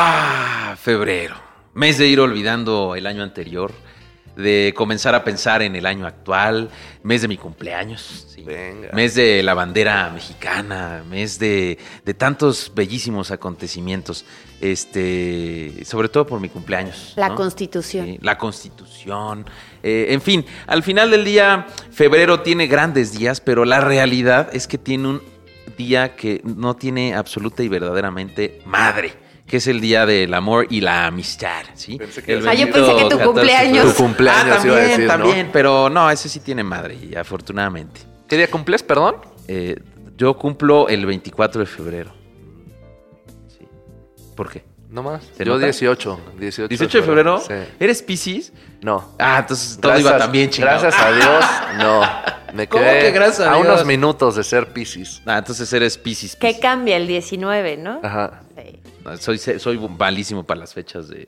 Ah, febrero. Mes de ir olvidando el año anterior, de comenzar a pensar en el año actual, mes de mi cumpleaños, sí. Venga. mes de la bandera mexicana, mes de, de tantos bellísimos acontecimientos, este, sobre todo por mi cumpleaños. La ¿no? Constitución. Sí, la Constitución. eh, en fin, al final del día, febrero tiene grandes días, pero la realidad es que tiene un día que no tiene absoluta y verdaderamente madre, que es el día del amor y la amistad, ¿sí? Pensé que El Ah, yo pensé que tu 14 de cumpleaños. Tu cumpleaños, Ah, también, iba a decir, ¿no? también, pero no, ese sí tiene madre, y afortunadamente. ¿Qué día cumples, perdón? Eh, yo cumplo el 24 de febrero. Sí. ¿Por qué? No más. ¿Se Yo nota? 18. 18, 18 de febrero. Sí. ¿Eres Piscis? No. Ah, entonces todo Gracias- iba también chingado. Gracias a Dios, no. Me ¿Cómo quedé que gracias a a Dios? unos minutos de ser Piscis. Ah, entonces eres Piscis. ¿Qué cambia el 19, no? Ajá. Sí. Soy, soy malísimo para las fechas de.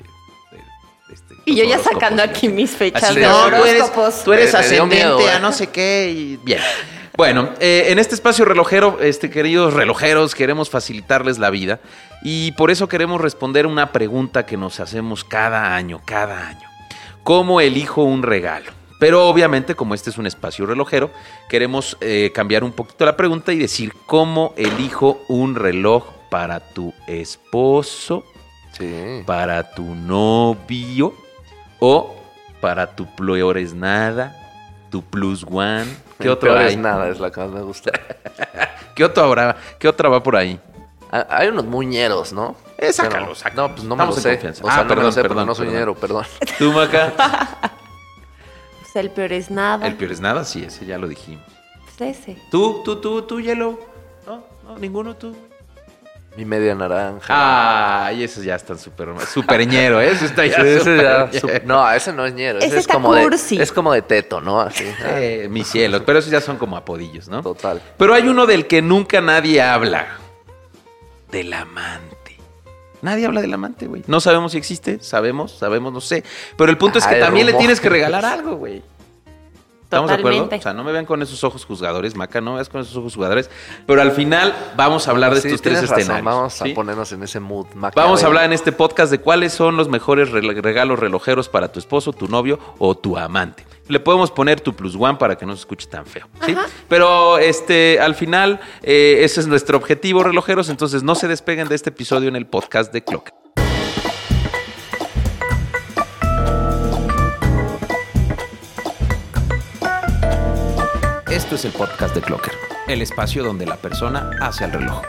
este, Y yo ya sacando aquí mis fechas Así de no, tú eres, horóscopos. tú eres me dio ascendente miedo, a ¿eh? no sé qué y bien. Bueno, eh, en este espacio relojero, este, queridos relojeros, queremos facilitarles la vida y por eso queremos responder una pregunta que nos hacemos cada año, cada año. ¿Cómo elijo un regalo? Pero obviamente, como este es un espacio relojero, queremos eh, cambiar un poquito la pregunta y decir, ¿cómo elijo un reloj para tu esposo, Sí. para tu novio o para tu peores nada, tu plus one. ¿Qué El otro peor hay? es nada, es la que más me gusta. ¿Qué otro habrá? ¿Qué otra va por ahí? Ah, Hay unos muñeros, ¿no? Eh, sácalo, sácalo. No, pues no me lo sé. confianza. O sea, Ah, no me perdón, lo sé perdón, no soy perdón. ñero, perdón. ¿Tú, Maca? Pues el peor es nada. El peor es nada, sí, ese ya lo dijimos. Pues ese. ¿Tú, tú, tú, tú, Yellow? No, no, ninguno tú. Mi media naranja. Ah, y esos ya están súper superñero, ¿eh? Eso está ya Sí, ese ya- no, ese no es ñero. Ese, Ese es está como de, es como de teto, ¿no? Así. Eh, mis cielos, pero esos ya son como apodillos, ¿no? Total. Pero hay uno del que nunca nadie habla. Del amante. Nadie habla del amante, güey. No sabemos si existe, sabemos, sabemos, no sé. Pero el punto es que también le tienes que regalar algo, güey. ¿Estamos de acuerdo? O sea, no me vean con esos ojos juzgadores, Maca, no me veas con esos ojos juzgadores. Pero al final vamos a hablar de Sí, estos tres razón, escenarios. Vamos ¿sí? a ponernos en ese mood. Vamos a hablar en este podcast de cuáles son los mejores re- regalos relojeros para tu esposo, tu novio o tu amante. Le podemos poner tu plus one para que no se escuche tan feo, ¿sí? Pero este, al final, eh, ese es nuestro objetivo, relojeros. Entonces no se despeguen de este episodio en el podcast de Clock. Esto es el podcast de Clocker, el espacio donde la persona hace el reloj.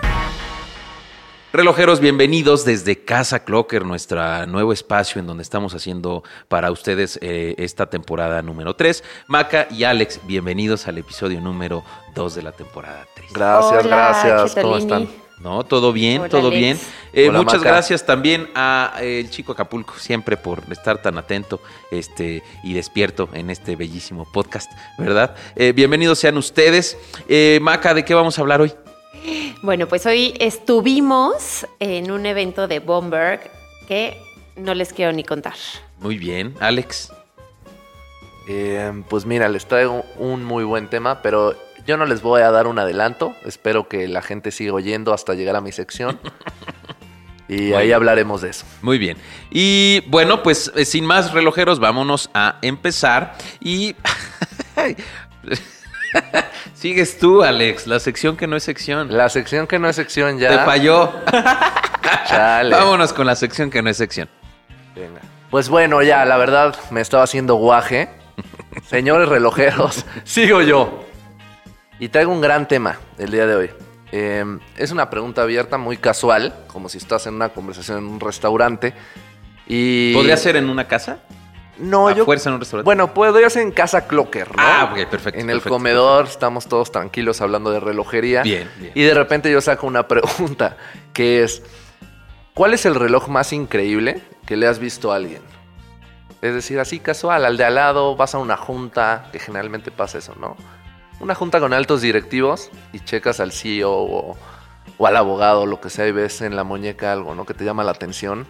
Relojeros, bienvenidos desde Casa Clocker, nuestro nuevo espacio en donde estamos haciendo para ustedes eh, esta temporada número 3. Maca y Alex, bienvenidos al episodio número 2 de la temporada 3. Gracias, Hola, gracias. ¿Cómo están? ¿No? ¿Todo bien? Hola, ¿Todo Alex. bien? Eh, Hola, muchas Maca. gracias también a eh, el chico Acapulco, siempre por estar tan atento este, y despierto en este bellísimo podcast, ¿verdad? Eh, bienvenidos sean ustedes. Eh, Maca, ¿de qué vamos a hablar hoy? Bueno, pues hoy estuvimos en un evento de Bomberg que no les quiero ni contar. Muy bien, Alex. Eh, pues mira, les traigo un muy buen tema, pero yo no les voy a dar un adelanto. Espero que la gente siga oyendo hasta llegar a mi sección. Y ahí hablaremos de eso. Muy bien. Y bueno, pues eh, sin más relojeros, vámonos a empezar. Y. Sigues tú, Alex, la sección que no es sección. La sección que no es sección Te ya. falló. Chale. Vámonos con la sección que no es sección. Venga. Pues bueno, ya, la verdad, me estaba haciendo guaje. Señores relojeros, sigo yo. Y traigo un gran tema el día de hoy. Eh, es una pregunta abierta, muy casual, como si estás en una conversación en un restaurante. Y... ¿Podría ser en una casa? No, a yo... fuerza en un restaurante? Bueno, podría ser en casa Clocker, ¿no? Ah, ok, perfecto, En el perfecto, comedor estamos todos tranquilos hablando de relojería. Bien, bien. Y de repente yo saco una pregunta, que es, ¿cuál es el reloj más increíble que le has visto a alguien? Es decir, así casual, al de al lado, vas a una junta, que generalmente pasa eso, ¿no? Una junta con altos directivos y checas al CEO o, o al abogado, lo que sea, y ves en la muñeca algo, ¿no? Que te llama la atención.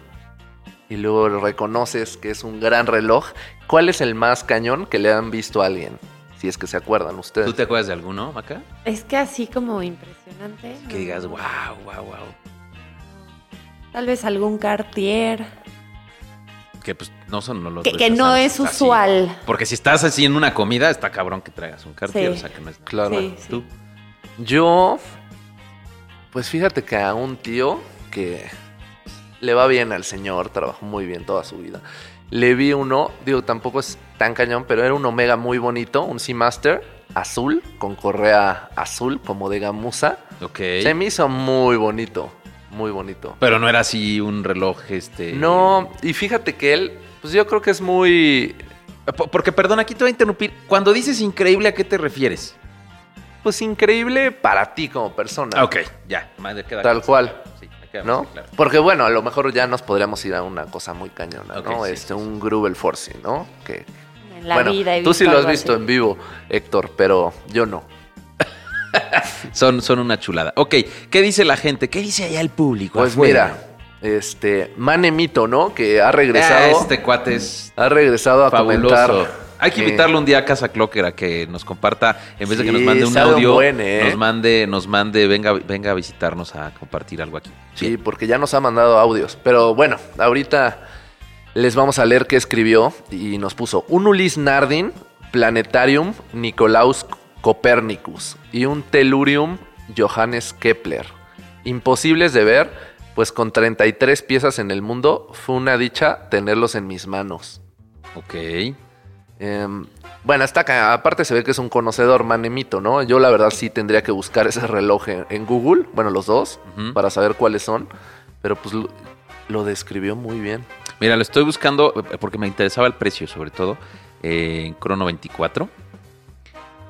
Y luego reconoces que es un gran reloj. ¿Cuál es el más cañón que le han visto a alguien? Si es que se acuerdan ustedes. ¿Tú te acuerdas de alguno, Maca? Es que así como impresionante. Que digas, wow, wow, wow. Tal vez algún Cartier. Que pues no son los Que, que no así. es usual. Porque si estás así en una comida, está cabrón que traigas un cartier. Sí. O sea, que no es... Claro. Sí, sí. Tú. Yo, pues fíjate que a un tío que le va bien al señor, trabajó muy bien toda su vida. Le vi uno, digo, tampoco es tan cañón, pero era un Omega muy bonito, un Seamaster azul, con correa azul, como de gamuza. Ok. Se me hizo muy bonito, muy bonito. Pero no era así un reloj, este... No, y fíjate que él, pues yo creo que es muy, Po- Porque, perdón, aquí te voy a interrumpir. Cuando dices increíble, ¿a qué te refieres? pues increíble para ti como persona. Ok, ya. me queda Tal cual. claro. Sí, me queda ¿no? claro. Porque bueno, a lo mejor ya nos podríamos ir a una cosa muy cañona, ¿no? sí, este, sí, un Grubel Forcing, ¿no? Que, En la bueno, vida he tú sí lo has visto así. en vivo, Héctor, pero yo no. Son, son una chulada. Ok, ¿qué dice la gente? ¿Qué dice allá el público? Pues afuera? mira, este, Manemito, ¿no? Que ha Ah, regresado, este cuate es ha regresado a fabuloso. comentar. Hay que eh, invitarlo un día a Casa Clocker a que nos comparta, en vez de que nos mande un audio, buen, ¿eh? nos mande, nos mande, venga, venga a visitarnos a compartir algo aquí. Sí, Bien. porque ya nos ha mandado audios. Pero bueno, ahorita les vamos a leer qué escribió y nos puso un Ulis Nardin, Planetarium Nicolaus Copernicus y un Tellurium Johannes Kepler. Imposibles de ver, pues con 33 piezas en el mundo fue una dicha tenerlos en mis manos. Ok. Em, bueno, está acá. Aparte se ve que es un conocedor manemito, ¿no? Yo la verdad sí tendría que buscar ese reloj en, en Google, bueno, los dos, para saber cuáles son. Pero pues lo, lo describió muy bien. Mira, lo estoy buscando eh, porque me interesaba el precio, sobre todo. eh, en Crono 24.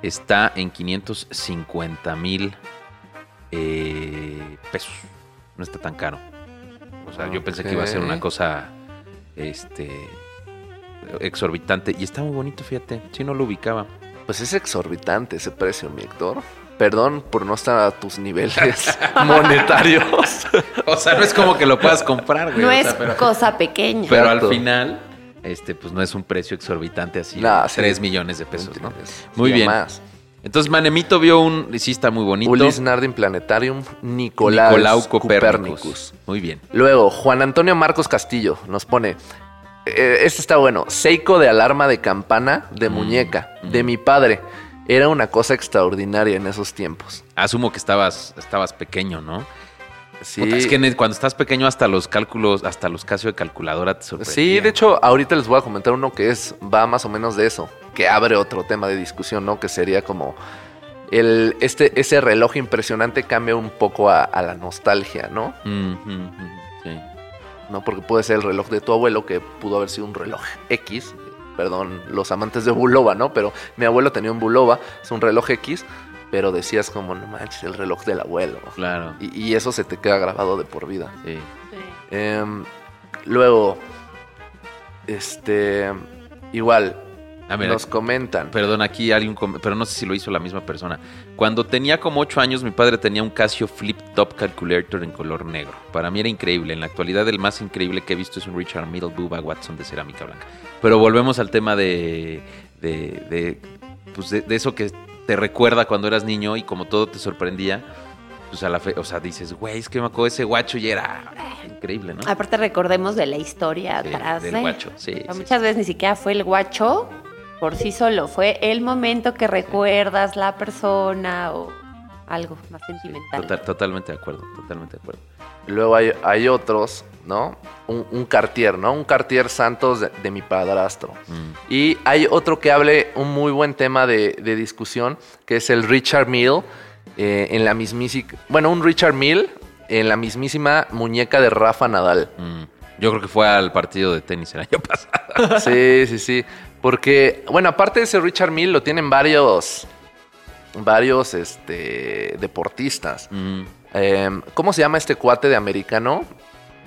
Está en 550 mil eh, pesos. No está tan caro. O sea, yo pensé que iba a ser una cosa este exorbitante. Y está muy bonito, fíjate. Si no lo ubicaba. Pues es exorbitante ese precio, mi Héctor. Perdón por no estar a tus niveles monetarios. O sea, no es como que lo puedas comprar, güey. No o es pero, cosa pequeña. pero al final, este, pues no es un precio exorbitante así. Sí. 3 millones de pesos, ¿no? Sí, Muy bien. Más. Entonces Manemito vio un, sí está muy bonito. Ulis Nardin Planetarium Nicolaus Nicolau Copernicus. Copernicus. Muy bien. Luego, Juan Antonio Marcos Castillo nos pone. eh, este está bueno. Seiko de alarma de campana de Mm, muñeca. mm. De mi padre. Era una cosa extraordinaria en esos tiempos. Asumo que estabas, estabas pequeño, ¿no? Sí, Puta, es que cuando estás pequeño hasta los cálculos, hasta los Casio de calculadora te sorprendían. sí, de hecho, ahorita les voy a comentar uno que es, va más o menos de eso, que abre otro tema de discusión, ¿no? Que sería como el, este, ese reloj impresionante cambia un poco a, a la nostalgia, ¿no? Mm, mm, mm, sí. ¿no? Porque puede ser el reloj de tu abuelo, que pudo haber sido un reloj X. Perdón, los amantes de Bulova, ¿no? Pero mi abuelo tenía un Bulova, es un reloj X, pero decías como, no manches, el reloj del abuelo. Claro. Y, y eso se te queda grabado de por vida. Sí. Em, luego, este, igual, Ah, mira, nos comentan. Perdón, aquí alguien, pero no sé si lo hizo la misma persona. Cuando tenía como 8 años, mi padre tenía un Casio Flip Top Calculator en color negro. Para mí era increíble. En la actualidad, el más increíble que he visto es un Richard Middle Bubba Watson de cerámica blanca. Pero volvemos al tema de, de, de, pues de, de eso que te recuerda cuando eras niño y como todo te sorprendía. Pues a la fe, o sea, dices, güey, es que me acuerdo ese guacho y era increíble, ¿no? Aparte recordemos de la historia Sí, atrás del de- guacho, sí, O sea, sí. Muchas veces ni siquiera fue el guacho por sí solo, fue el momento que recuerdas la persona o algo más sentimental. Total- totalmente de acuerdo, totalmente de acuerdo. Luego hay, hay otros, ¿no? Un, un Cartier, ¿no? Un Cartier Santos de, de mi padrastro. Mm. Y hay otro que hable un muy buen tema de, de discusión, que es el Richard Mill eh, en la mismísima... Bueno, un Richard Mill en la mismísima muñeca de Rafa Nadal. Mm. Yo creo que fue al partido de tenis el año pasado. Sí, sí, sí. Porque, bueno, aparte de ese Richard Mill, lo tienen varios... Varios, este... Deportistas. Mm. Eh, ¿Cómo se llama este cuate de americano?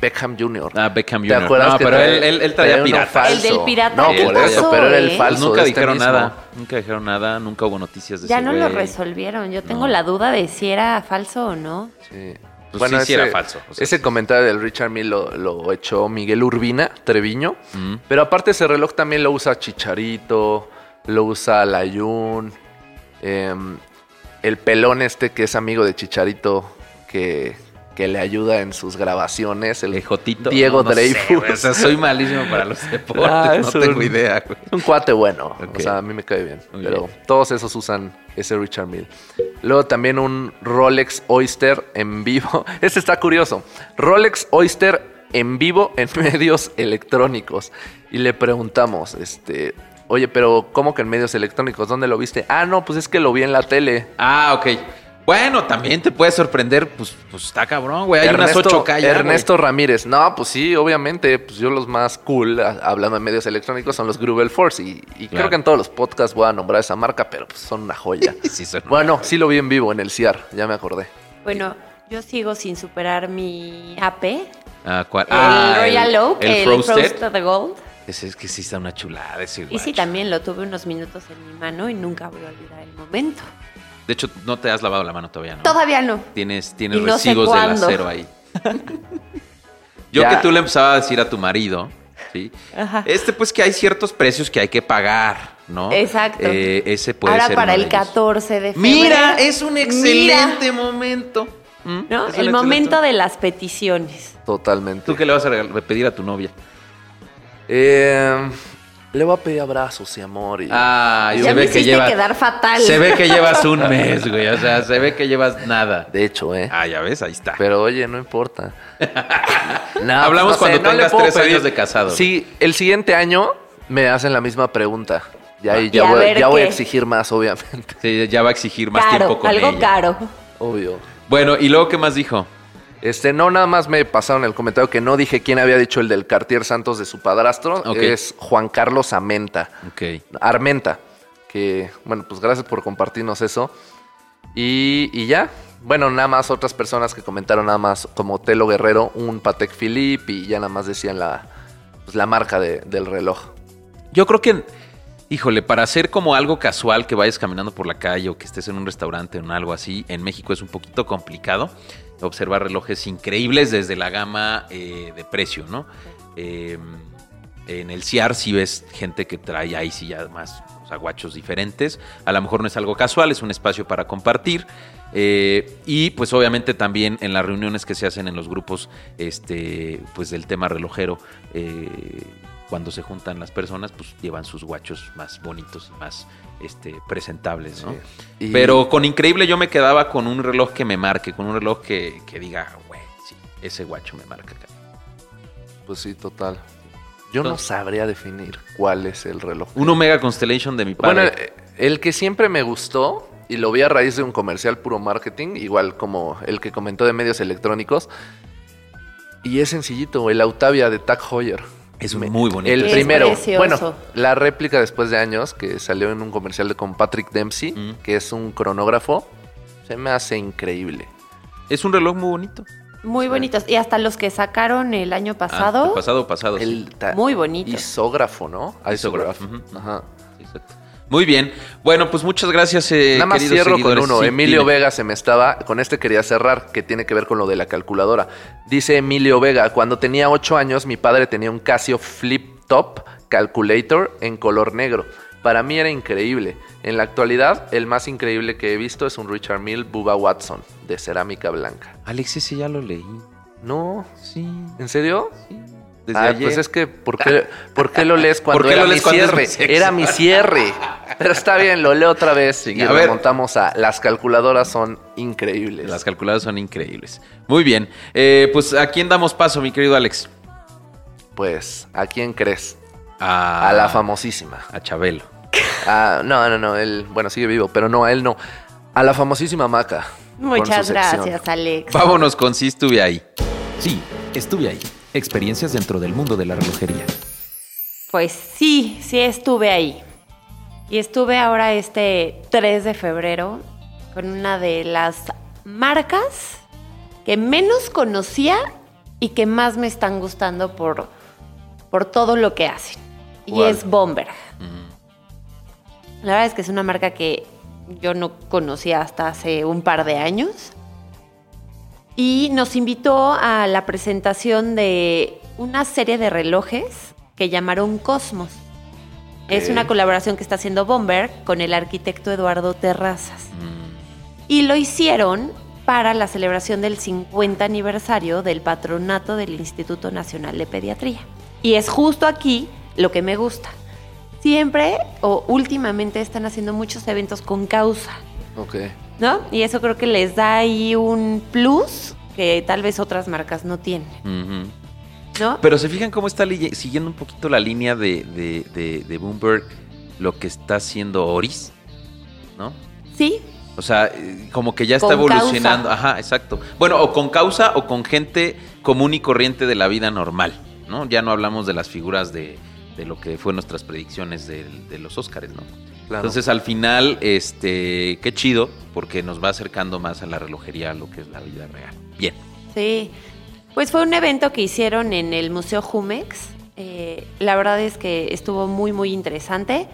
Beckham Jr. Ah, Beckham ¿Te Jr. acuerdas no, que pero trae- él, él, él trae traía pirata. El del pirata, No, ¿qué por pasó, eso, pero era el eh? falso. Pues nunca de este dijeron mismo. nada. Nunca dijeron nada. Nunca hubo noticias de Ya ese no lo resolvieron. Yo tengo No. la duda de si era falso o no. Sí. Pues sí, sí era falso, o sea, ese sí. comentario del Richard Mill lo, lo echó Miguel Urbina, Treviño. Mm. Pero aparte ese reloj también lo usa Chicharito, lo usa Layun, em, el pelón este que es amigo de Chicharito, que que le ayuda en sus grabaciones, el Ejotito. Diego No, Dreyfus. o sea, soy malísimo para los deportes. Ah, no tengo un- idea, güey. Un cuate bueno. O sea, a mí me cae bien. Muy pero bien. todos esos usan ese Richard Mill. Luego también un Rolex Oyster en vivo. Este está curioso. Rolex Oyster en vivo en medios electrónicos. Y le preguntamos, este, oye, pero ¿cómo que en medios electrónicos? ¿Dónde lo viste? Ah, no, pues es que lo vi en la tele. Ah, ok. Bueno, también te puede sorprender, pues, pues está cabrón, güey. Hay unas 8K ya, Ernesto Ramírez. No, pues sí, obviamente, pues yo los más cool, a- hablando de medios electrónicos, son los Grubel Force. Y, y Claro. creo que en todos los podcasts voy a nombrar esa marca, pero pues son una joya. Sí, son- bueno, sí lo vi en vivo en el CIAR, ya me acordé. Bueno, yo sigo sin superar mi AP. Ah, ¿cuál? El Ah, Royal Oak, el, el, Frosted. Frosted Gold. Es que sí está una chulada ese Y sí, también lo tuve unos minutos en mi mano y nunca voy a olvidar el momento. De hecho, no te has lavado la mano todavía, ¿no? Todavía no. Tienes, tienes no residuos del acero ahí. Yo Ya. que tú le empezaba a decir a tu marido, ¿sí? Ajá. Este, pues que hay ciertos precios que hay que pagar, ¿no? Exacto. Eh, ese puede Ahora ser para uno el de ellos. 14 de febrero. Mira, es un Mira, excelente momento. ¿Mm? ¿no? Es un El excelente momento de las peticiones. Totalmente. ¿Tú qué le vas a pedir a tu novia? Eh, le voy a pedir abrazos y amor. Y... Ah, ya se ve que lleva. quedar fatal. Se ve que llevas un mes, güey. O sea, se ve que llevas nada. De hecho, ¿eh? Ah, ya ves, ahí está. Pero oye, no importa. No, Hablamos pues, no sé, cuando no le tengas tres pedir. años de casado. Sí, el siguiente año me hacen la misma pregunta. Y ahí Y ya, a voy, ya voy a exigir más, obviamente. Sí, ya va a exigir más caro, tiempo con algo ella. caro. Obvio. Bueno, ¿y luego qué más dijo? Este, no, nada más me pasaron el comentario que no dije quién había dicho el del Cartier Santos de su padrastro. Ok. Es Juan Carlos Amenta. Ok. Armenta. Que, bueno, pues gracias por compartirnos eso. Y, y ya. Bueno, nada más otras personas que comentaron nada más como Telo Guerrero, un Patek Philippe y ya nada más decían la, pues, la marca de- del reloj. Yo creo que, híjole, para hacer como algo casual que vayas caminando por la calle o que estés en un restaurante o en algo así, en México es un poquito complicado observar relojes increíbles desde la gama eh, de precio, ¿no? Eh, en el CIAR sí ves gente que trae ahí sí ya más o sea, guachos diferentes. A lo mejor no es algo casual, es un espacio para compartir. Eh, y pues obviamente también en las reuniones que se hacen en los grupos este, pues del tema relojero, eh, cuando se juntan las personas, pues llevan sus guachos más bonitos y más este, presentables, ¿no? Y- Pero con increíble yo me quedaba con un reloj que me marque, con un reloj que, que diga, güey, sí, ese guacho me marca. cabrón". Pues sí, total. Yo no sabría definir cuál es el reloj. Un Omega Constellation de mi padre. Bueno, eh, el que siempre me gustó, y lo vi a raíz de un comercial puro marketing, igual como el que comentó de medios electrónicos, y es sencillito, el Autavia de Tag Heuer. Es muy bonito. El Es primero. precioso. Bueno, la réplica después de años que salió en un comercial de con Patrick Dempsey, Mm. que es un cronógrafo, se me hace increíble. Es un reloj muy bonito. Muy bonitos. Y hasta los que sacaron el año Ah, pasado. el pasado, pasado. sí. El Muy bonito. Isógrafo, ¿no? Isógrafo. Ajá. Muy bien. Bueno, pues muchas gracias. eh, Nada más cierro con uno. Sí, Emilio dime. Vega se me estaba. Con este quería cerrar, que tiene que ver con lo de la calculadora. Dice Emilio Vega: Cuando tenía 8 años, mi padre tenía un Casio Flip Top Calculator en color negro. Para mí era increíble. En la actualidad, el más increíble que he visto es un Richard Mill Bubba Watson de cerámica blanca. Alex, ese ya lo leí. No, Sí. ¿en serio? sí. Desde Ah, ayer. pues es que, ¿por qué, por qué lo lees cuando ¿Por qué era lo mi es cierre? Era mi cierre. Pero está bien, lo leo otra vez y a ver. remontamos a las calculadoras son increíbles. Las calculadoras son increíbles. Muy bien. Eh, pues, ¿a quién damos paso, mi querido Alex? Pues, ¿a quién crees? A, A la famosísima. A Chabelo. Ah, no, no, no, él, bueno, sigue vivo, pero no, a él no. A la famosísima Maca. Muchas sección. gracias, Alex. Vámonos con sí estuve ahí. Sí, estuve ahí. Experiencias dentro del mundo de la relojería. Pues sí, sí estuve ahí. Y estuve ahora este 3 de febrero con una de las marcas que menos conocía y que más me están gustando por, por todo lo que hacen. Y es Bomberg. La verdad es que es una marca que yo no conocía hasta hace un par de años. Y nos invitó a la presentación de una serie de relojes que llamaron Cosmos. Es una colaboración que está haciendo Bomberg con el arquitecto Eduardo Terrazas. Y lo hicieron para la celebración del 50 aniversario del patronato del Instituto Nacional de Pediatría. Y es justo aquí lo que me gusta. Siempre o últimamente están haciendo muchos eventos con causa, Ok. ¿No? Y eso creo que les da ahí un plus que tal vez otras marcas no tienen. ¿no? Pero se fijan cómo está siguiendo un poquito la línea de, de, de- de Bloomberg lo que está haciendo Oris, ¿no? Sí, O sea, eh, como que ya está Con evolucionando. causa. Ajá, exacto. Bueno, o con causa o con gente común y corriente de la vida normal, ¿no? Ya no hablamos de las figuras de, de lo que fue nuestras predicciones de, los Óscares, ¿no? Claro. Entonces, al final, este, qué chido, porque nos va acercando más a la relojería, a lo que es la vida real. Bien. Sí, pues fue un evento que hicieron en el Museo Jumex. Eh, la verdad es que estuvo muy, muy interesante.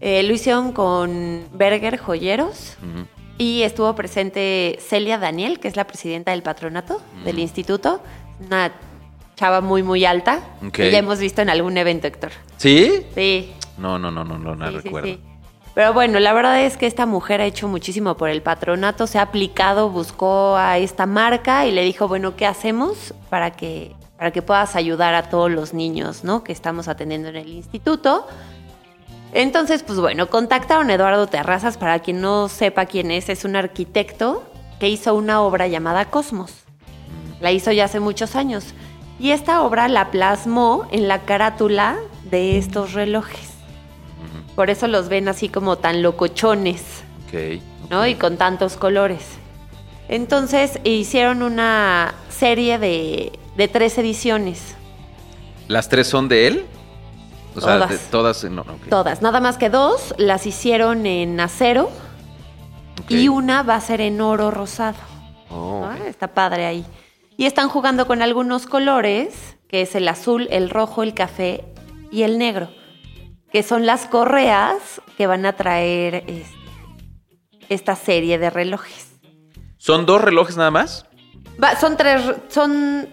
Eh, lo hicieron con Berger Joyeros y estuvo presente Celia Daniel, que es la presidenta del patronato del instituto. Una chava muy, muy alta. Ok. Que ya hemos visto en algún evento, Héctor. ¿Sí? Sí, No, no, no, no, no, no Sí, sí, recuerdo. sí. Pero bueno, la verdad es que esta mujer ha hecho muchísimo por el patronato, se ha aplicado, buscó a esta marca y le dijo, bueno, ¿qué hacemos para que, para que puedas ayudar a todos los niños ¿no? que estamos atendiendo en el instituto? Entonces, pues bueno, contactaron a Eduardo Terrazas, para quien no sepa quién es, es un arquitecto que hizo una obra llamada Cosmos. La hizo ya hace muchos años. Y esta obra la plasmó en la carátula de estos relojes. Por eso los ven así como tan locochones, Ok. ¿no? Y con tantos colores. Entonces hicieron una serie de, de tres ediciones, ¿Las tres son de él? O sea, Todas. de- todas. No, ok. todas. Nada más que dos las hicieron en acero y una va a ser en oro rosado. Oh, Ah, Está padre ahí. Y están jugando con algunos colores, que es el azul, el rojo, el café y el negro, que son las correas que van a traer este, esta serie de relojes. ¿Son dos relojes nada más? Va, son tres, son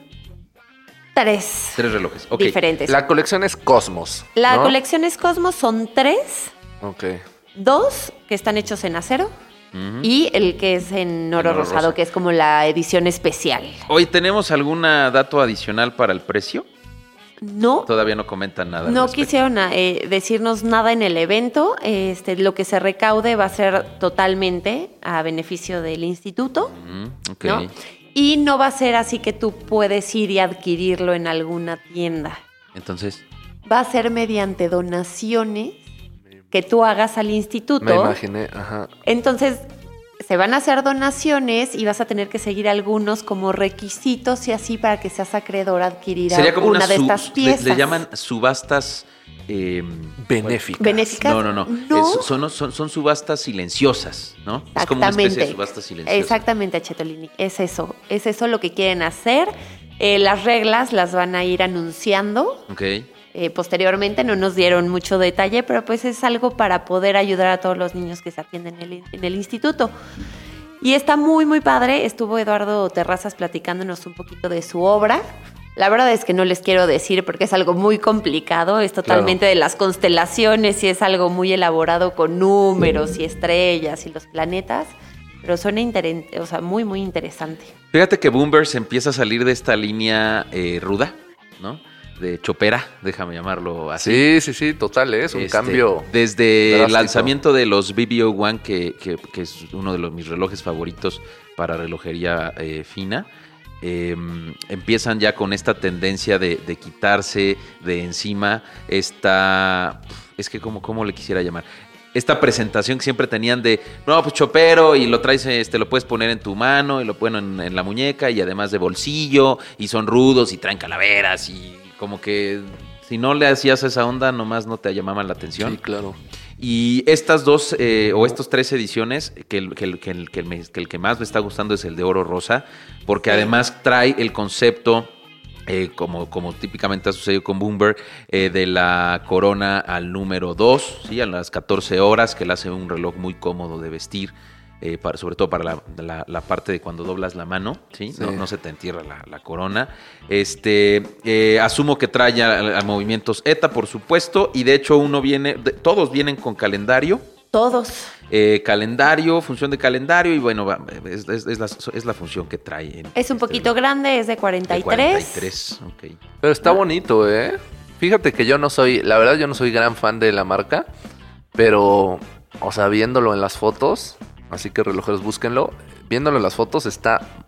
tres, Tres relojes. Ok. diferentes. La colección es Cosmos. La ¿no? colección es Cosmos, son tres, Ok. dos que están hechos en acero Y el que es en oro, oro rosado, rosa. que es como la edición especial. Hoy tenemos algún dato adicional para el precio. No, Todavía no comentan nada. No quisieron eh, decirnos nada en el evento. Este, lo que se recaude va a ser totalmente a beneficio del instituto, Ujú, ok. ¿no? Y no va a ser así que tú puedes ir y adquirirlo en alguna tienda. Entonces, Va a ser mediante donaciones que tú hagas al instituto. Me imaginé, ajá. Entonces, se van a hacer donaciones y vas a tener que seguir algunos como requisitos y así para que seas acreedor a adquirir sería como una una de estas le- piezas. Le, llaman subastas. eh, Benéfica. Benéficas. No, no, no. No. Es- son, son, son subastas silenciosas, ¿no? Es como una especie de Exactamente. subasta silenciosa. Exactamente, Chetolini. Es eso. Es eso lo que quieren hacer. Eh, las reglas las van a ir anunciando. Ok. Eh, posteriormente no nos dieron mucho detalle, pero pues es algo para poder ayudar a todos los niños que se atienden en el, en el instituto. Y está muy, muy padre. Estuvo Eduardo Terrazas platicándonos un poquito de su obra. La verdad es que no les quiero decir porque es algo muy complicado, es totalmente de las constelaciones y es algo muy elaborado con números y estrellas y los planetas, pero suena o sea, muy, muy interesante. Fíjate que Boomer se empieza a salir de esta línea eh, ruda, ¿no? De chopera, déjame llamarlo así. Sí, sí, sí, total, es un Este, cambio. Desde el lanzamiento de los BBO1, que, que- que es uno de los, mis relojes favoritos para relojería eh, fina, eh, empiezan ya con esta tendencia de, de quitarse de encima esta. Es que, como ¿cómo le quisiera llamar? Esta presentación que siempre tenían de, no, pues chopero y lo traes, este, lo puedes poner en tu mano y lo ponen en, en la muñeca y además de bolsillo y son rudos y traen calaveras y como que si no le hacías esa onda nomás no te llamaban la atención. Sí, claro. Y estas dos eh, o estas tres ediciones, que el que, el, que, el, que el que el que más me está gustando es el de oro rosa, porque además trae el concepto, eh, como, como típicamente ha sucedido con Bloomberg, eh, de la corona al número 2, ¿sí? a las 14 horas, que le hace un reloj muy cómodo de vestir. Eh, para- sobre todo para la, la- la parte de cuando doblas la mano, ¿sí? No, Sí. no se te entierra la, la corona. Este, eh, asumo que trae a, a movimientos ETA, por supuesto, y de hecho uno viene, de- todos vienen con calendario, Todos. Eh, calendario, función de calendario y bueno, es, es- es la, es la función que trae. en Es un este poquito grande, es de de 43. 43, ok. Pero está bonito, ¿eh? Fíjate que yo no soy, la verdad yo no soy gran fan de la marca, pero, o sea, viéndolo en las fotos, así que relojeros búsquenlo, viéndolo en las fotos está,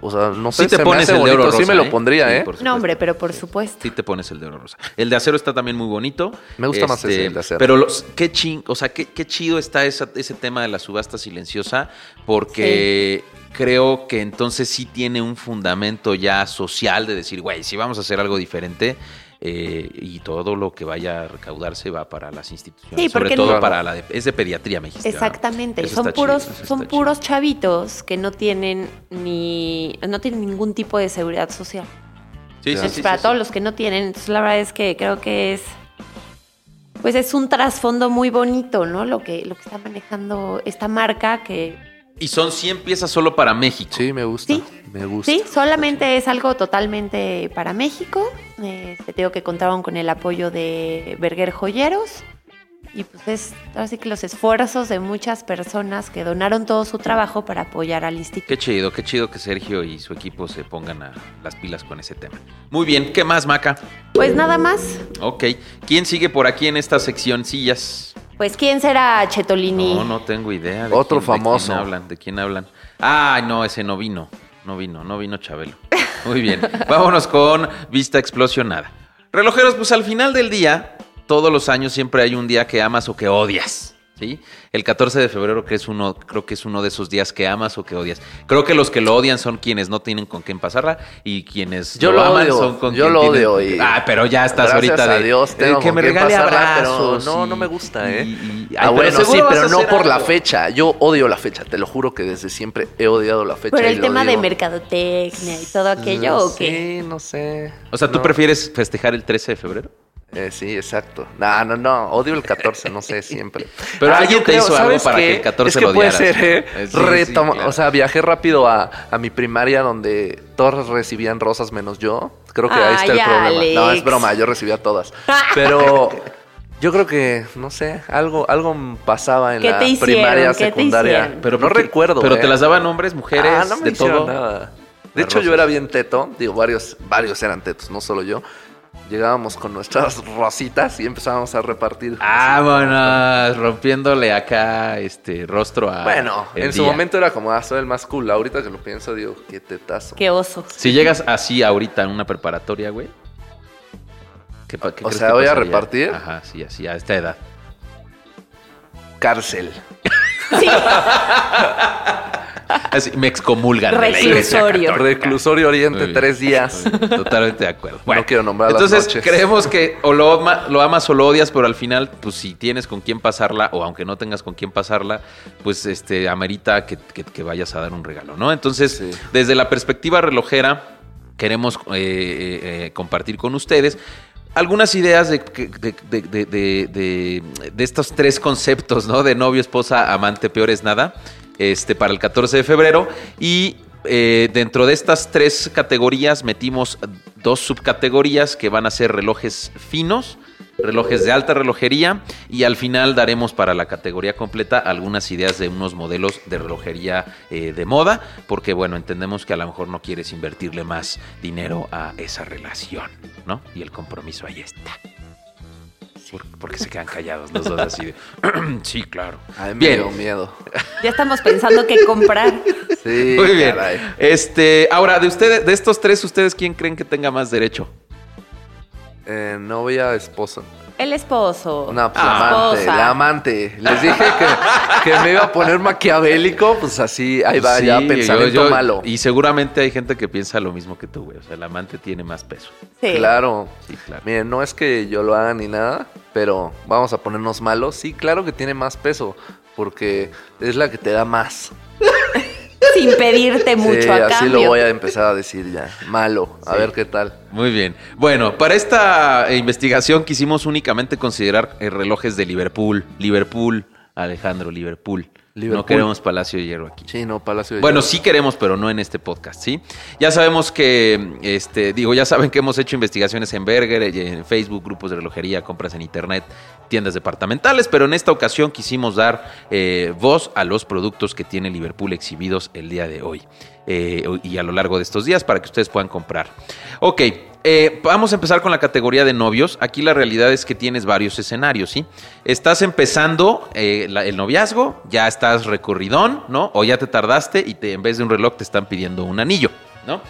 o sea, no sé, Sí te se me pones hace el de oro bonito, sí rosa, me lo ¿eh? pondría, Sí, ¿eh? por No, supuesto. hombre, pero por supuesto. Sí te pones el de oro rosa. El de acero está también muy bonito. Este, Me gusta más ese, el de acero. Pero los, qué ching, o sea, qué, qué chido está esa- ese tema de la subasta silenciosa, porque creo que entonces sí tiene un fundamento ya social de decir, güey, si vamos a hacer algo diferente. Eh, y todo lo que vaya a recaudarse va para las instituciones. Sí, sobre todo no- para la de, es de pediatría, me dijiste. ¿verdad? Exactamente. Son puros, chido, son puros chido. chavitos que no tienen ni, no tienen ningún tipo de seguridad social. Sí, sí, Entonces, sí, para todos los que no tienen, entonces, la verdad es que creo que es, pues es un trasfondo muy bonito, ¿no? Lo que, lo que está manejando esta marca que Y son 100 piezas solo para México. Sí, me gusta, Sí. me gusta. Sí, solamente es algo totalmente para México. Eh, te digo que contaron con el apoyo de Berger Joyeros. Y pues es así que los esfuerzos de muchas personas que donaron todo su trabajo para apoyar al instituto. Qué chido, qué chido que Sergio y su equipo se pongan a las pilas con ese tema. Muy bien, ¿qué más, Maca? Pues nada más. Ok, ¿quién sigue por aquí en esta sección sillas? Pues ¿quién será Chetolini? No, no tengo idea. De Otro quién- de famoso. quién hablan? ¿De quién hablan? Ay, no, ese no vino. No vino, no vino Chabelo. Muy bien. Vámonos con Vista Explosionada. Relojeros, pues al final del día, todos los años siempre hay un día que amas o que odias. ¿Sí? El 14 de febrero que es uno, creo que es uno de esos días que amas o que odias. Creo que los que lo odian son quienes no tienen con quién pasarla y quienes Yo lo, lo aman odio, son con yo quien lo tienen- odio y- Ah, pero ya estás Gracias ahorita de a Dios eh, tengo que me regale pasarla, pero abrazos. no, y- no me gusta, ¿eh? y- y- Ah, Ay, bueno, sí, pero no por la fecha. Yo odio la fecha, te lo juro que desde siempre he odiado la fecha. Pero el tema de mercadotecnia y todo aquello, ¿o qué? Sí, no sé. O sea, ¿tú No. prefieres festejar el 13 de febrero? Eh, sí, exacto. No, no, no. Odio el 14, no sé, siempre. Pero alguien yo te hizo algo ¿sabes para qué? que el 14 es que lo puede odiaras, ser, ¿eh? Eh, sí, Retoma- sí, claro. O sea, viajé rápido a, a mi primaria donde todos recibían rosas menos yo. Creo que ahí está el problema. No, es broma, yo recibía todas. Pero yo creo que, no sé, algo, algo pasaba en ¿Qué la te hicieron? primaria, ¿Qué te secundaria. Pero no recuerdo. Pero ¿eh? te las daban hombres, mujeres, Ah, no me de todo. nada. De hecho, yo era bien teto. Digo, varios, varios eran tetos, no solo yo. Llegábamos con nuestras rositas y empezábamos a repartir. Ah, Vámonos, rompiéndole acá este rostro a. Bueno, en su momento era como, ah, soy el más cool. Ahorita que lo pienso, digo, qué tetazo. Qué oso. Si llegas así ahorita en una preparatoria, güey. ¿qué pa- qué O crees sea, que ¿voy a repartir? Ajá, sí, así, a esta edad. Cárcel. Sí, Así, me excomulgan de la iglesia Reclusorio. Reclusorio Oriente, tres días. Totalmente de acuerdo. No quiero nombrar las Entonces, noches. creemos que o lo, ama- lo amas o lo odias, pero al final, pues si tienes con quién pasarla, o aunque no tengas con quién pasarla, pues este amerita que, que- que vayas a dar un regalo, ¿no? Entonces, Sí. desde la perspectiva relojera, queremos eh, eh, eh, compartir con ustedes algunas ideas de, que- de, de- de- de- de- de estos tres conceptos, ¿no? De novio, esposa, amante, peor es nada, este, para el 14 de febrero. Y eh, dentro de estas tres categorías metimos dos subcategorías que van a ser relojes finos, relojes de alta relojería y al final daremos para la categoría completa algunas ideas de unos modelos de relojería eh, de moda, porque bueno, entendemos que a lo mejor no quieres invertirle más dinero a esa relación, ¿no? Y el compromiso ahí está. Por- porque se quedan callados los dos así de, sí, claro. Ay, me Bien. dio miedo. ya estamos pensando qué comprar. Sí, Muy bien. caray. Este, ahora, de ustedes, de estos tres, ¿ustedes quién creen que tenga más derecho? Eh, novia, esposo. El esposo. No, pues Ah. la amante, Esposa. la amante. Les dije que, que me iba a poner maquiavélico, pues así, ahí va, ya Sí, pensamiento yo- yo- malo. Y seguramente hay gente que piensa lo mismo que tú, güey. O sea, el amante tiene más peso. Sí. Claro. Sí, claro. Miren, no es que yo lo haga ni nada, pero vamos a ponernos malos. Sí, claro que tiene más peso, porque es la que te da más. Sin pedirte mucho sí, a así cambio. lo voy a empezar a decir ya. Malo, a Sí. ver qué tal. Muy bien. Bueno, para esta eh, investigación quisimos únicamente considerar eh, relojes de Liverpool. Liverpool, Alejandro, Liverpool. No queremos Palacio de Hierro aquí. Sí, no, Palacio de Bueno, Hierro. sí queremos, pero no en este podcast, ¿sí? Ya sabemos que, este, digo, ya saben que hemos hecho investigaciones en Berger, en Facebook, grupos de relojería, compras en internet, tiendas departamentales, pero en esta ocasión quisimos dar eh, voz a los productos que tiene Liverpool exhibidos el día de hoy eh, y a lo largo de estos días para que ustedes puedan comprar. Ok, eh, vamos a empezar con la categoría de novios. Aquí la realidad es que tienes varios escenarios, ¿sí? Estás empezando eh, el noviazgo, ya estás recorridón, ¿no? O ya te tardaste y te, en vez de un reloj te están pidiendo un anillo, ¿no?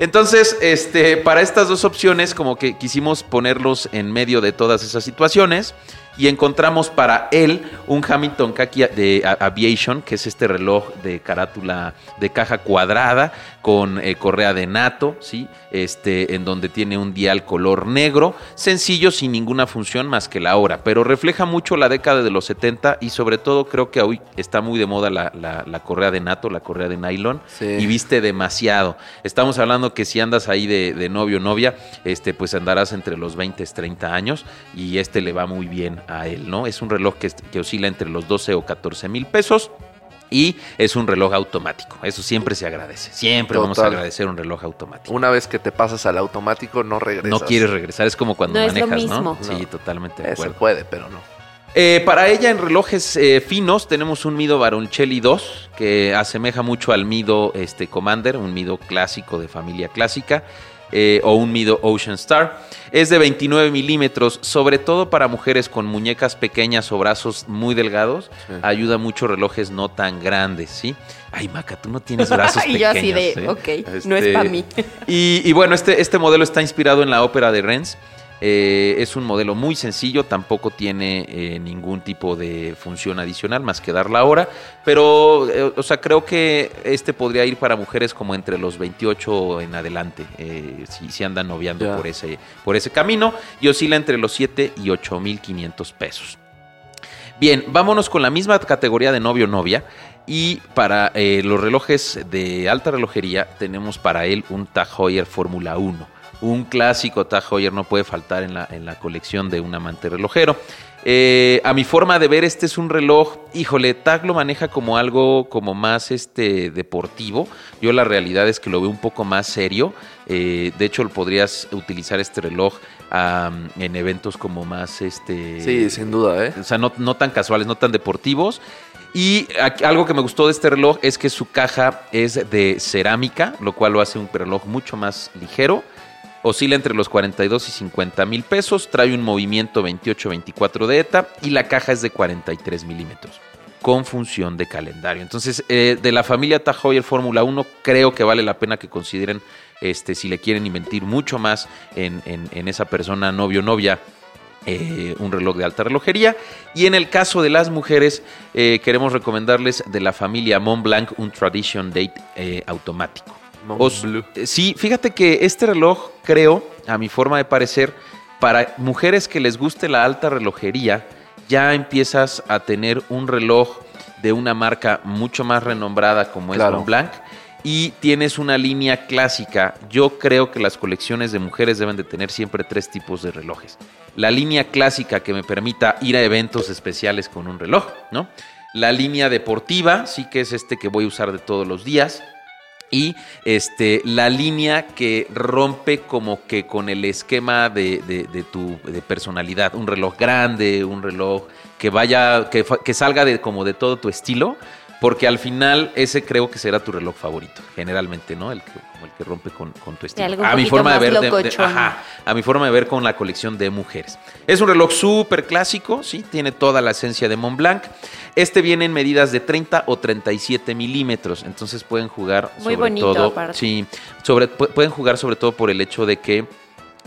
Entonces, este, para estas dos opciones, como que quisimos ponerlos en medio de todas esas situaciones y encontramos para él un Hamilton Kaki de Aviation, que es este reloj de carátula de caja cuadrada con eh, correa de nato, ¿sí? Este, en donde tiene un dial color negro, sencillo, sin ninguna función más que la hora, pero refleja mucho la década de los 70 y sobre todo creo que hoy está muy de moda la, la- la correa de nato, la correa de nylon, Sí. y viste demasiado. Estamos hablando que si andas ahí de, de novio o novia, este, pues andarás entre los 20 y 30 años y este le va muy bien a él, ¿no? Es un reloj que, que oscila entre los 12 o 14 mil pesos. Y es un reloj automático. Eso siempre se agradece. Siempre vamos a agradecer un reloj automático. Una vez que te pasas al automático, no regresas. No quieres regresar. Es como cuando No es lo manejas, ¿no? Sí, No. totalmente de Eh, se puede, pero no. Eh, para ella en relojes eh, finos tenemos un Mido Baroncelli 2 que asemeja mucho al Mido este, Commander, un Mido clásico de familia clásica eh, o un Mido Ocean Star. Es de 29 milímetros, sobre todo para mujeres con muñecas pequeñas o brazos muy delgados. Sí. Ayuda mucho relojes no tan grandes, ¿sí? Ay, Maca, tú no tienes brazos y pequeños. yo así de, ¿eh? ok, no es Este, para mí. y, y bueno, este, este modelo está inspirado en la ópera de Rennes. Eh, es un modelo muy sencillo, tampoco tiene eh, ningún tipo de función adicional más que dar la hora, pero, eh, o sea, creo que este podría ir para mujeres como entre los 28 en adelante, si, si andan noviando por ese, por ese camino, y oscila entre los 7 y 8 mil 500 pesos. Bien, vámonos con la misma categoría de novio o novia. Y para los relojes de alta relojería tenemos para él un Tag Heuer Fórmula 1. Un clásico Tag Heuer no puede faltar en la, en la colección de un amante relojero. Eh, a mi forma de ver, este es un reloj, híjole, Tag lo maneja como algo como más este, deportivo. Yo la realidad es que lo veo un poco más serio. Eh, de hecho, podrías utilizar este reloj en eventos como más... Este, Sí, sin duda, ¿eh? o sea, no, no tan casuales, no tan deportivos. Y algo que me gustó de este reloj es que su caja es de cerámica, lo cual lo hace un reloj mucho más ligero. Oscila entre los 42 y 50 mil pesos, trae un movimiento 28-24 de ETA y la caja es de 43 milímetros con función de calendario. Entonces, eh, de la familia Tag Heuer Fórmula 1, creo que vale la pena que consideren este, si le quieren invertir mucho más en, en- esa persona, novio, novia, eh, un reloj de alta relojería. Y en el caso de las mujeres, eh, queremos recomendarles de la familia Montblanc un Tradition Date automático. Eh, sí, fíjate que este reloj, creo, a mi forma de parecer, para mujeres que les guste la alta relojería, ya empiezas a tener un reloj de una marca mucho más renombrada como es Claro. Montblanc y tienes una línea clásica. Yo creo que las colecciones de mujeres deben de tener siempre tres tipos de relojes. La línea clásica que me permita ir a eventos especiales con un reloj, ¿no? La línea deportiva, sí que es este que voy a usar de todos los días. Y este, la línea que rompe como que con el esquema de, de- tu de personalidad. Un reloj grande, un reloj que vaya, que, que salga de como de todo tu estilo. Porque al final ese creo que será tu reloj favorito, generalmente, ¿no? El que, como el que rompe con, con tu estilo. a mi forma de ver, de- de- locochón. ajá, a mi forma de ver con la colección de mujeres. Es un reloj súper clásico, ¿sí? Tiene toda la esencia de Montblanc. Este viene en medidas de 30 o 37 milímetros, entonces pueden jugar Muy sobre bonito, todo. aparte. Sí, sobre, pu- pueden jugar sobre todo por el hecho de que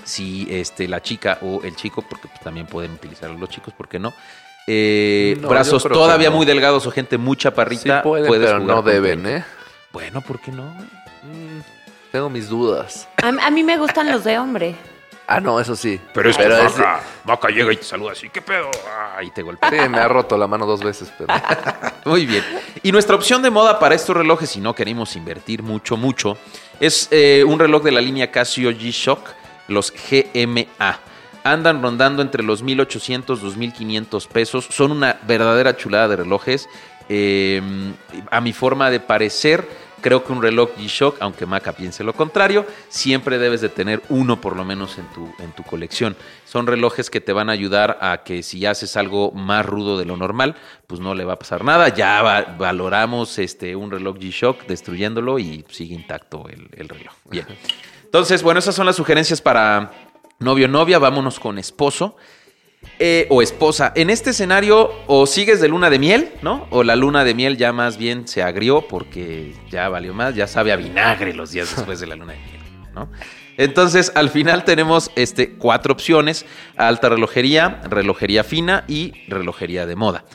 si este, la chica o el chico, porque pues, también pueden utilizar los chicos, ¿por qué no? Eh, No, brazos todavía no. muy delgados o gente muy Sí chaparrita, pueden, puedes pero jugar no deben, 30. ¿eh? Bueno, ¿por qué no? Mm, tengo mis dudas. A, a mí me gustan los de hombre. Ah, no, eso sí. Pero es que es- Maca, Maca llega y te saluda así, ¿qué pedo? Ay, te golpea. Sí, me ha roto la mano dos veces, pero... Muy bien. Y nuestra opción de moda para estos relojes, si no queremos invertir mucho, mucho, es eh, un reloj de la línea Casio G-Shock, los GMA. Andan rondando entre los 1.800, 2.500 pesos. Son una verdadera chulada de relojes. Eh, a mi forma de parecer, Creo que un reloj G-Shock, aunque Maca piense lo contrario, siempre debes de tener uno por lo menos en tu, en tu colección. Son relojes que te van a ayudar a que si haces algo más rudo de lo normal, pues no le va a pasar nada. Ya va- valoramos este, un reloj G-Shock destruyéndolo y sigue intacto el, el reloj. Bien. Entonces, bueno, esas son las sugerencias para novio novia. Vámonos con esposo eh, o esposa. En este escenario, o sigues de luna de miel, ¿no? O la luna de miel ya más bien se agrió porque ya valió más, ya sabe a vinagre los días después de la luna de miel, ¿no? Entonces, al final tenemos este, cuatro opciones: alta relojería, relojería fina y relojería de moda.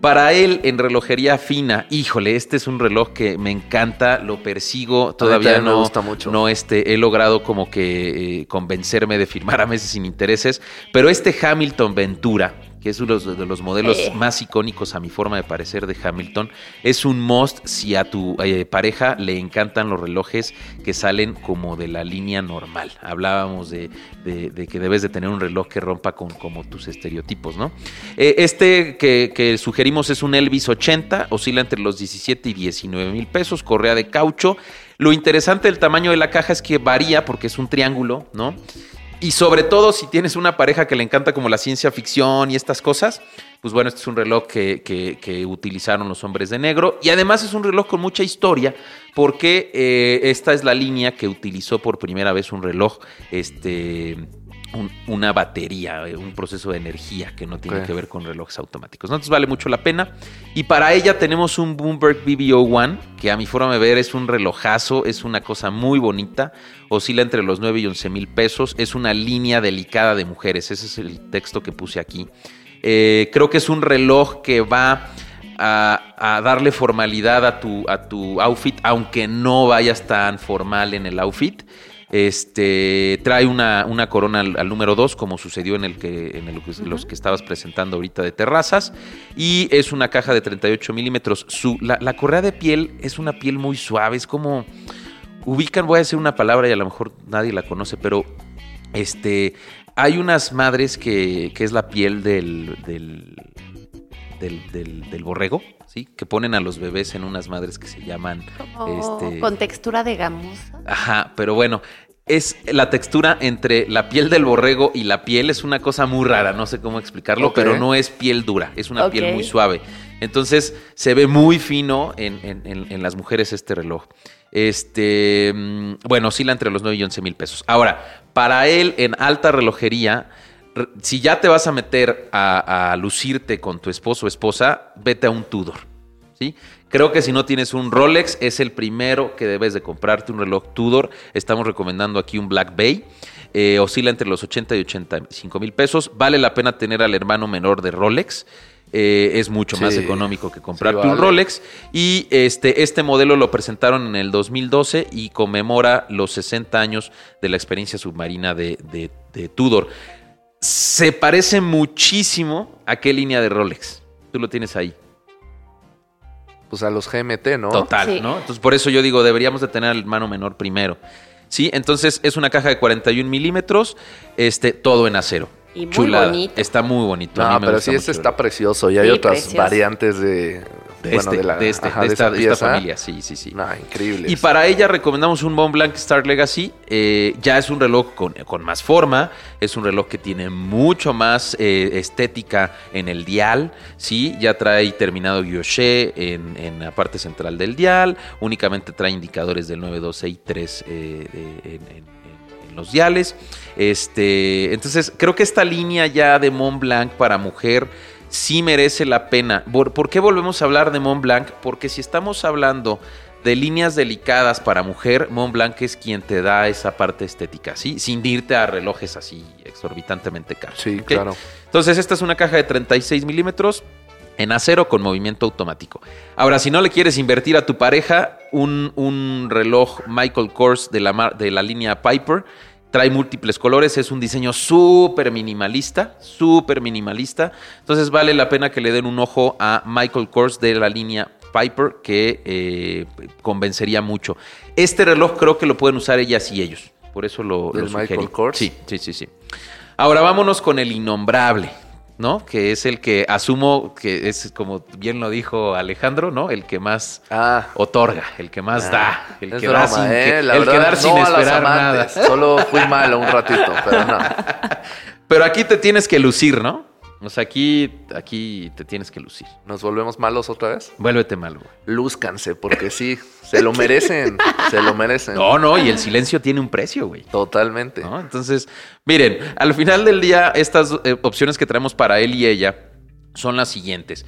Para él, en relojería fina, híjole, este es un reloj que me encanta, lo persigo, todavía también me no, gusta mucho. no este, he logrado como que eh, convencerme de firmar a meses sin intereses, pero este Hamilton Ventura, que es uno de los- de los modelos Sí. más icónicos a mi forma de parecer de Hamilton, es un must si a tu eh, pareja le encantan los relojes que salen como de la línea normal. Hablábamos de, de- de que debes de tener un reloj que rompa con como tus estereotipos, ¿no? Eh, este que, que sugerimos es un Elvis 80, oscila entre los 17 y 19 mil pesos, correa de caucho. Lo interesante del tamaño de la caja es que varía porque es un triángulo, ¿no? Y sobre todo si tienes una pareja que le encanta como la ciencia ficción y estas cosas, pues bueno, este es un reloj que, que- utilizaron los hombres de negro. Y además es un reloj con mucha historia, porque eh, esta es la línea que utilizó por primera vez un reloj, este, un- una batería, eh, un proceso de energía que no tiene que ver con relojes automáticos. ¿no? Entonces vale mucho la pena. Y para ella tenemos un Bloomberg BBO1, que a mi forma de ver es un relojazo, es una cosa muy bonita, oscila entre los 9 y 11 mil pesos, es una línea delicada de mujeres, ese es el texto que puse aquí. Eh, creo que es un reloj que va a, a darle formalidad a tu, a tu outfit, aunque no vayas tan formal en el outfit. Este trae una, una corona al, al número 2, como sucedió en el que en el los que estabas presentando ahorita de terrazas. Y es una caja de 38 milímetros. Su- La, la correa de piel es una piel muy suave, es como. Ubican, voy a decir una palabra y a lo mejor nadie la conoce, pero este. Hay unas madres que, que es la piel del, del, del, del- del borrego, ¿sí? Que ponen a los bebés en unas madres que se llaman. Este- Con textura de gamuza. Ajá, pero bueno, es la textura entre la piel del borrego y la piel es una cosa muy rara, no sé cómo explicarlo, pero no es piel dura, es una piel muy suave. Entonces se ve muy fino en, en- en- en las mujeres este reloj. Este, mm, bueno, oscila entre los 9 y 11 mil pesos. Ahora, para él en alta relojería, re- si ya te vas a meter a, a lucirte con tu esposo o esposa, vete a un Tudor. ¿sí? Creo que si no tienes un Rolex, es el primero que debes de comprarte un reloj Tudor. Estamos recomendando aquí un Black Bay. Eh, oscila entre los 80 y 85 mil pesos. Vale la pena tener al hermano menor de Rolex. Eh, es mucho más económico que comprarte sí, un. Rolex. Y este, este modelo lo presentaron en el 2012 y conmemora los 60 años de la experiencia submarina de, de- de Tudor. Se parece muchísimo a qué línea de Rolex. Tú lo tienes ahí. Pues a los GMT, ¿no? Total, Sí. ¿no? Entonces, por eso yo digo, deberíamos de tener al hermano menor primero. Sí, entonces es una caja de 41 milímetros, este, todo en acero. Y muy Chulada. bonito. Está muy bonito. a mí No, me pero gusta sí, este mucho. está precioso. Y hay Sí, otras precioso. variantes de, de, bueno, este, de, la, de, este, ajá, de esta, familia, sí, sí, sí. No, increíble. Y para ella recomendamos un Mont Blanc Star Legacy. Eh, ya es un reloj con, con más forma, es un reloj que tiene mucho más eh, estética en el dial. ¿sí? Ya trae terminado guilloché en, en la parte central del dial. Únicamente trae indicadores del 9, 12 y 3 eh, en los diales. Este, entonces, creo que esta línea ya de Mont Blanc para mujer sí merece la pena. ¿Por, qué volvemos a hablar de Mont Blanc? Porque si estamos hablando de líneas delicadas para mujer, Mont Blanc es quien te da esa parte estética, ¿sí? Sin irte a relojes así exorbitantemente caros. Sí, claro. Entonces, esta es una caja de 36 milímetros en acero con movimiento automático. Ahora, si no le quieres invertir a tu pareja, un, un reloj Michael Kors de la, de la línea Piper trae múltiples colores, es un diseño súper minimalista, súper minimalista. Entonces, vale la pena que le den un ojo a Michael Kors de la línea Piper, que eh, convencería mucho. Este reloj creo que lo pueden usar ellas y ellos. Por eso lo, ¿Del lo sugerí. Michael Kors? Sí, sí, sí, sí. Ahora vámonos con el innombrable. ¿No? Que es el que asumo que es, como bien lo dijo Alejandro, ¿no? El que más Ah. otorga, el que más Ah, da, el es que da broma, sin, ¿eh? que, La el que verdad, dar sin no a las esperar nada. amantes. Solo fui malo un ratito, pero no. Pero aquí te tienes que lucir, ¿no? O sea, aquí, aquí te tienes que lucir. ¿Nos volvemos malos otra vez? Vuélvete malo. güey. Lúzcanse, porque sí, se lo merecen. Se lo merecen. No, no, y el silencio tiene un precio, güey. Totalmente. ¿no? Entonces, miren, al final del día, estas eh, opciones que traemos para él y ella son las siguientes.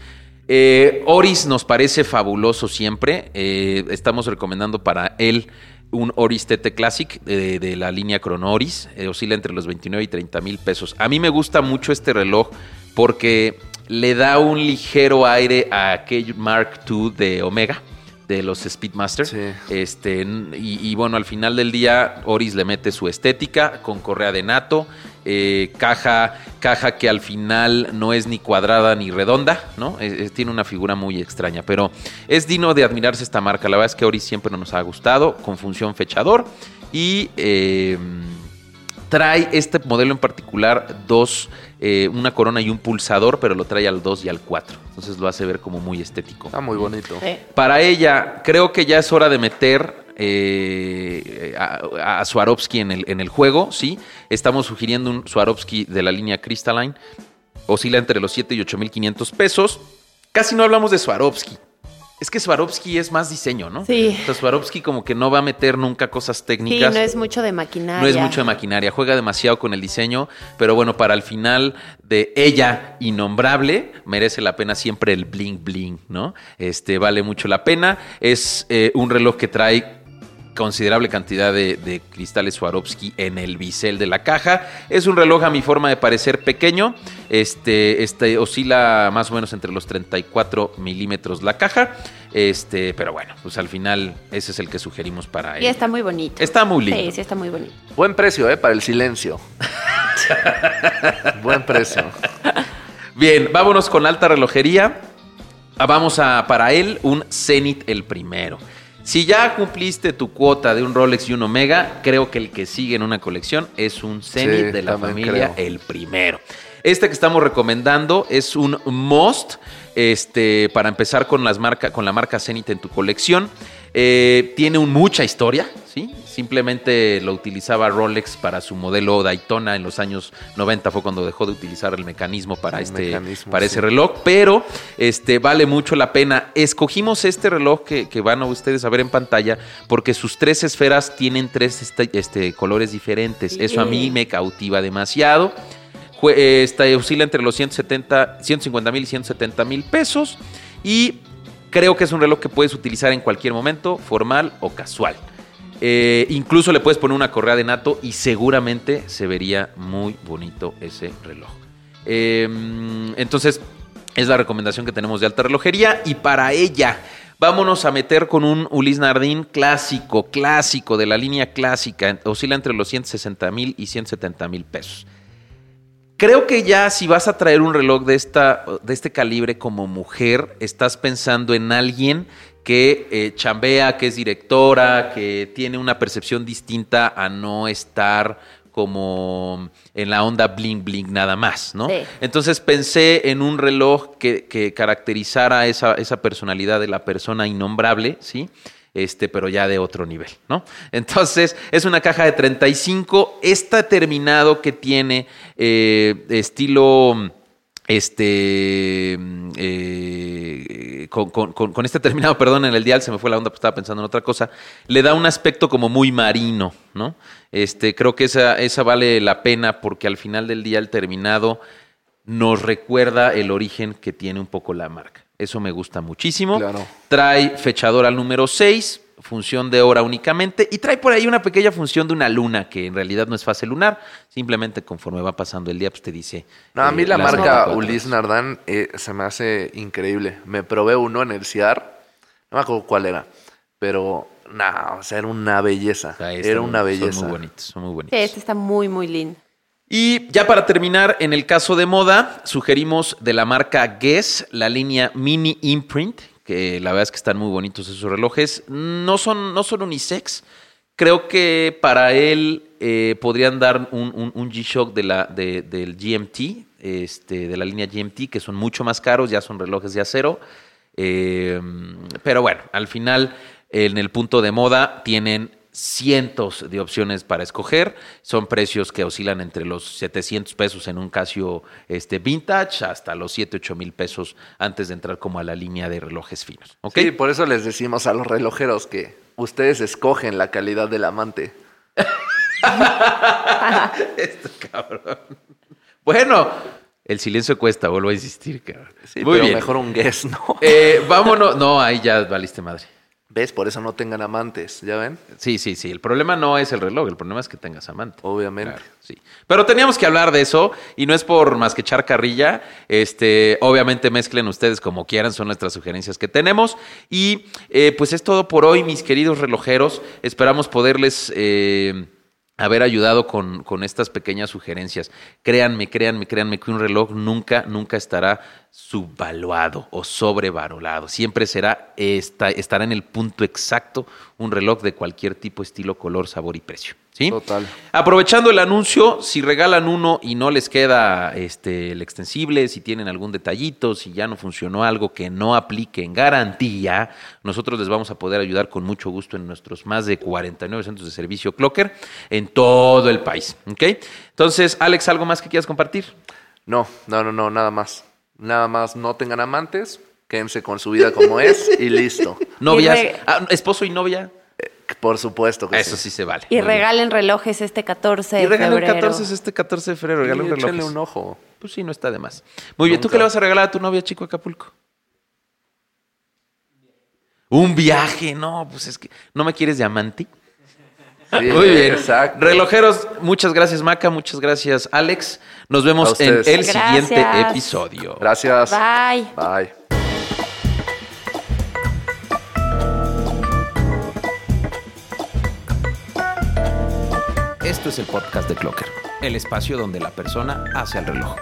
Eh, Oris nos parece fabuloso siempre. Eh, estamos recomendando para él un Oris TT Classic de la línea Chrono Oris. Eh, oscila entre los 29 y 30 mil pesos. A mí me gusta mucho este reloj porque le da un ligero aire a aquel Mark II de Omega. De los Speedmaster. Sí. Este, y, y bueno, al final del día, Oris le mete su estética con correa de nato, eh, caja, caja que al final no es ni cuadrada ni redonda, ¿no? Es- es- tiene una figura muy extraña, pero es digno de admirarse esta marca. La verdad es que Oris siempre nos ha gustado, con función fechador y eh, trae este modelo en particular dos, eh, una corona y un pulsador, pero lo trae al 2 y al 4. Entonces lo hace ver como muy estético. Está muy bonito. Sí. Para ella, creo que ya es hora de meter eh, a, a Swarovski en el, en el juego, ¿sí? Estamos sugiriendo un Swarovski de la línea Crystalline. Oscila entre los 7 y 8 mil 500 pesos. Casi no hablamos de Swarovski. Es que Swarovski es más diseño, ¿no? Sí. O sea, Swarovski como que no va a meter nunca cosas Sí, técnicas. no es mucho de maquinaria. No es mucho de maquinaria, juega demasiado con el diseño, pero bueno, para el final de ella, innombrable, merece la pena siempre el bling bling, ¿no? Este vale mucho la pena. Es eh, un reloj que trae considerable cantidad de, de cristales Swarovski en el bisel de la caja. Es un reloj a mi forma de parecer pequeño. Este, este oscila más o menos entre los 34 milímetros la caja. Este, pero bueno, pues al final ese es el que sugerimos para Y él. está muy bonito. Está muy lindo. Sí, sí, está muy bonito. Buen precio, ¿eh? Para el silencio. Buen precio. Bien, vámonos con alta relojería. Vamos a, para él, un Zenith el primero. Si ya cumpliste tu cuota de un Rolex y un Omega, creo que el que sigue en una colección es un Zenith Sí, de la familia creo. el primero. Este que estamos recomendando es un must este, para empezar con, las marca, con la marca Zenith en tu colección. Eh, tiene un- mucha historia, ¿sí? Simplemente lo utilizaba Rolex para su modelo Daytona en los años 90, fue cuando dejó de utilizar el mecanismo para, El este, mecanismo, para sí. ese reloj, pero este, vale mucho la pena. Escogimos este reloj que, que van a ustedes a ver en pantalla porque sus tres esferas tienen tres este, este, colores diferentes. Eso a mí me cautiva demasiado. Jue- eh, Está, oscila entre los 170, 150 mil y 170 mil pesos. Y creo que es un reloj que puedes utilizar en cualquier momento, formal o casual. Eh, incluso le puedes poner una correa de nato y seguramente se vería muy bonito ese reloj. Eh, entonces, es la recomendación que tenemos de alta relojería. Y para ella, vámonos a meter con un Ulis Nardin clásico, clásico, de la línea clásica. Oscila entre los 160 mil y 170 mil pesos. Creo que ya si vas a traer un reloj de, esta, de este calibre como mujer, estás pensando en alguien que eh, chambea, que es directora, que tiene una percepción distinta a no estar como en la onda bling bling nada más, ¿no? Sí. Entonces pensé en un reloj que, que caracterizara esa, esa personalidad de la persona innombrable, ¿sí? Este, pero ya de otro nivel, ¿no? Entonces, es una caja de 35. Está terminado que tiene eh, estilo. Este. eh, con, con- con- este terminado, perdón, en el dial se me fue la onda, pues estaba pensando en otra cosa. Le da un aspecto como muy marino, ¿no? Este, creo que esa, esa vale la pena porque al final del día el terminado nos recuerda el origen que tiene un poco la marca. Eso me gusta muchísimo. Claro. Trae fechador al número 6, función de hora únicamente, y trae por ahí una pequeña función de una luna, que en realidad no es fase lunar, simplemente conforme va pasando el día, pues te dice... No, a mí eh, la marca 24 Ulis horas. Nardán eh, se me hace increíble. Me probé uno en el CIAR. No me acuerdo cuál era. Pero, no, o sea, era una belleza. Era una son belleza. muy bonitos, son muy Sí, bonitos. este está muy, muy lindo. Y ya para terminar, en el caso de moda, sugerimos de la marca Guess la línea Mini Imprint, la verdad es que están muy bonitos esos relojes. No son, no son unisex. Creo que para él eh, podrían dar un, un- un G-Shock de la, de- del GMT, este, de la línea GMT, que son mucho más caros, ya son relojes de acero. Eh, pero bueno, al final, en el punto de moda, tienen cientos de opciones para escoger. Son precios que oscilan entre los 700 pesos en un Casio este, vintage hasta los 7, 8 mil pesos antes de entrar como a la línea de relojes finos. ¿ok? Sí, por eso les decimos a los relojeros que ustedes escogen la calidad del amante. Esto, cabrón. Bueno, el silencio cuesta, vuelvo a insistir, cabrón. Sí, Muy pero bien. mejor un guess, ¿no? Eh, vámonos. No, ahí ya valiste madre. ¿Ves? Por eso no tengan amantes, ¿ya ven? Sí, sí, sí. El problema no es el reloj, el problema es que tengas amante. Obviamente. Claro, sí. Pero teníamos que hablar de eso y no es por más que echar carrilla. Este, obviamente mezclen ustedes como quieran, son nuestras sugerencias que tenemos. Y eh, pues es todo por hoy, mis queridos relojeros. Esperamos poderles eh, haber ayudado con, con estas pequeñas sugerencias. Créanme, créanme, créanme que un reloj nunca, nunca estará subvaluado o sobrevalorado. Siempre será, esta- estará en el punto exacto un reloj de cualquier tipo, estilo, color, sabor y precio. ¿Sí? Total. Aprovechando el anuncio, si regalan uno y no les queda este, el extensible, si tienen algún detallito, si ya no funcionó algo que no aplique en garantía, nosotros les vamos a poder ayudar con mucho gusto en nuestros más de 49 centros de servicio Clocker en todo el país. ¿ok? Entonces, Alex, ¿algo más que quieras compartir? No, no, no, no, nada más. Nada más no tengan amantes, quédense con su vida como es y listo. Novias, ah, esposo y novia, Por supuesto que eso sí. sí se vale. Y Muy bien. regalen relojes este 14 de Y regalen febrero. 14 este 14 de febrero, regalen échenle relojes. un ojo. Pues sí, no está de más. Muy bien, ¿tú qué le vas a regalar a tu novia, chico Acapulco? Un viaje, no, pues es que no me quieres de amante. Sí, Muy bien. Exacto. Relojeros, muchas gracias Maca, muchas gracias Alex. Nos vemos en el siguiente episodio. Gracias. Bye. Bye. Esto es el podcast de Clocker, el espacio donde la persona hace al reloj.